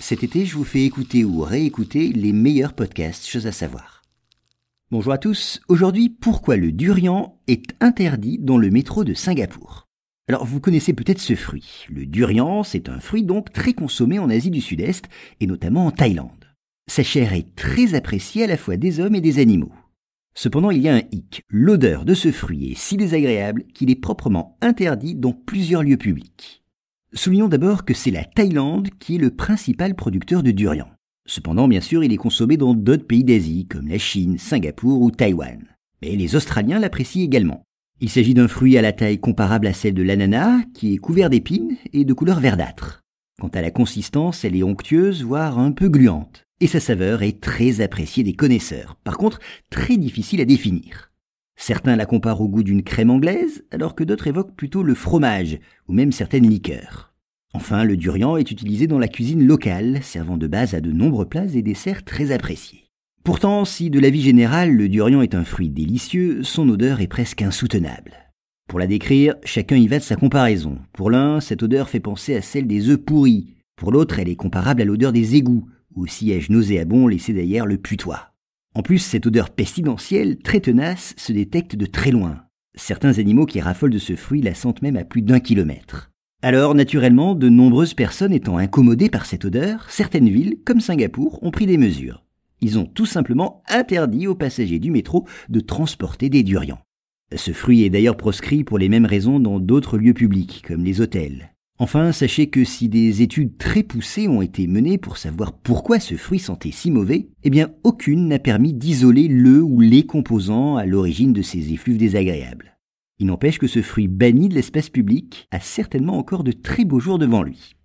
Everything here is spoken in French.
Cet été, je vous fais écouter ou réécouter les meilleurs podcasts, choses à savoir. Bonjour à tous, aujourd'hui, pourquoi le durian est interdit dans le métro de Singapour? Alors vous connaissez peut-être ce fruit. Le durian, c'est un fruit donc très consommé en Asie du Sud-Est et notamment en Thaïlande. Sa chair est très appréciée à la fois des hommes et des animaux. Cependant, il y a un hic. L'odeur de ce fruit est si désagréable qu'il est proprement interdit dans plusieurs lieux publics. Soulignons d'abord que c'est la Thaïlande qui est le principal producteur de durian. Cependant, bien sûr, il est consommé dans d'autres pays d'Asie, comme la Chine, Singapour ou Taïwan. Mais les Australiens l'apprécient également. Il s'agit d'un fruit à la taille comparable à celle de l'ananas, qui est couvert d'épines et de couleur verdâtre. Quant à la consistance, elle est onctueuse, voire un peu gluante. Et sa saveur est très appréciée des connaisseurs. Par contre, très difficile à définir. Certains la comparent au goût d'une crème anglaise, alors que d'autres évoquent plutôt le fromage, ou même certaines liqueurs. Enfin, le durian est utilisé dans la cuisine locale, servant de base à de nombreux plats et desserts très appréciés. Pourtant, si de la vie générale le durian est un fruit délicieux, son odeur est presque insoutenable. Pour la décrire, chacun y va de sa comparaison. Pour l'un, cette odeur fait penser à celle des œufs pourris. Pour l'autre, elle est comparable à l'odeur des égouts, où siège nauséabond laissé d'ailleurs le putois. En plus, cette odeur pestilentielle, très tenace, se détecte de très loin. Certains animaux qui raffolent de ce fruit la sentent même à plus d'un kilomètre. Alors, naturellement, de nombreuses personnes étant incommodées par cette odeur, certaines villes, comme Singapour, ont pris des mesures. Ils ont tout simplement interdit aux passagers du métro de transporter des durians. Ce fruit est d'ailleurs proscrit pour les mêmes raisons dans d'autres lieux publics, comme les hôtels. Enfin, sachez que si des études très poussées ont été menées pour savoir pourquoi ce fruit sentait si mauvais, eh bien aucune n'a permis d'isoler le ou les composants à l'origine de ces effluves désagréables. Il n'empêche que ce fruit banni de l'espace public a certainement encore de très beaux jours devant lui.